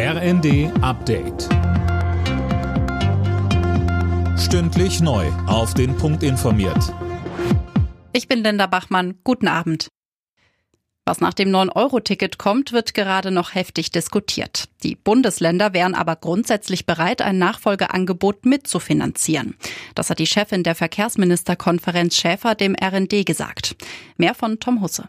RND Update. Stündlich neu. Auf den Punkt informiert. Ich bin Linda Bachmann. Guten Abend. Was nach dem 9-Euro-Ticket kommt, wird gerade noch heftig diskutiert. Die Bundesländer wären aber grundsätzlich bereit, ein Nachfolgeangebot mitzufinanzieren. Das hat die Chefin der Verkehrsministerkonferenz Schäfer dem RND gesagt. Mehr von Tom Husse.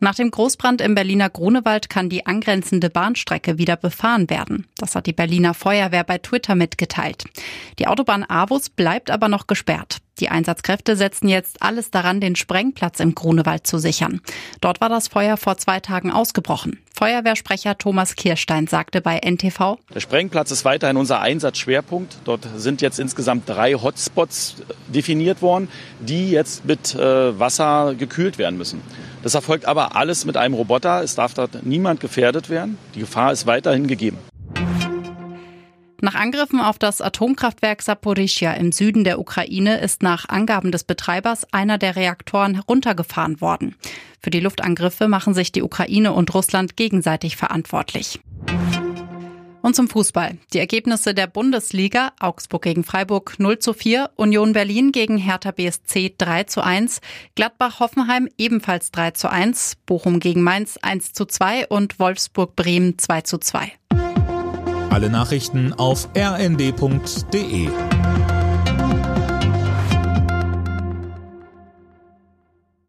Nach dem Großbrand im Berliner Grunewald kann die angrenzende Bahnstrecke wieder befahren werden. Das hat die Berliner Feuerwehr bei Twitter mitgeteilt. Die Autobahn Avus bleibt aber noch gesperrt. Die Einsatzkräfte setzen jetzt alles daran, den Sprengplatz im Grunewald zu sichern. Dort war das Feuer vor zwei Tagen ausgebrochen. Feuerwehrsprecher Thomas Kirstein sagte bei NTV. Der Sprengplatz ist weiterhin unser Einsatzschwerpunkt. Dort sind jetzt insgesamt drei Hotspots definiert worden, die jetzt mit äh, Wasser gekühlt werden müssen. Das erfolgt aber alles mit einem Roboter. Es darf dort niemand gefährdet werden. Die Gefahr ist weiterhin gegeben. Nach Angriffen auf das Atomkraftwerk Saporischia im Süden der Ukraine ist nach Angaben des Betreibers einer der Reaktoren heruntergefahren worden. Für die Luftangriffe machen sich die Ukraine und Russland gegenseitig verantwortlich. Und zum Fußball. Die Ergebnisse der Bundesliga. Augsburg gegen Freiburg 0 zu 4, Union Berlin gegen Hertha BSC 3 zu 1, Gladbach Hoffenheim ebenfalls 3 zu 1, Bochum gegen Mainz 1 zu 2 und Wolfsburg Bremen 2 zu 2. Alle Nachrichten auf rnd.de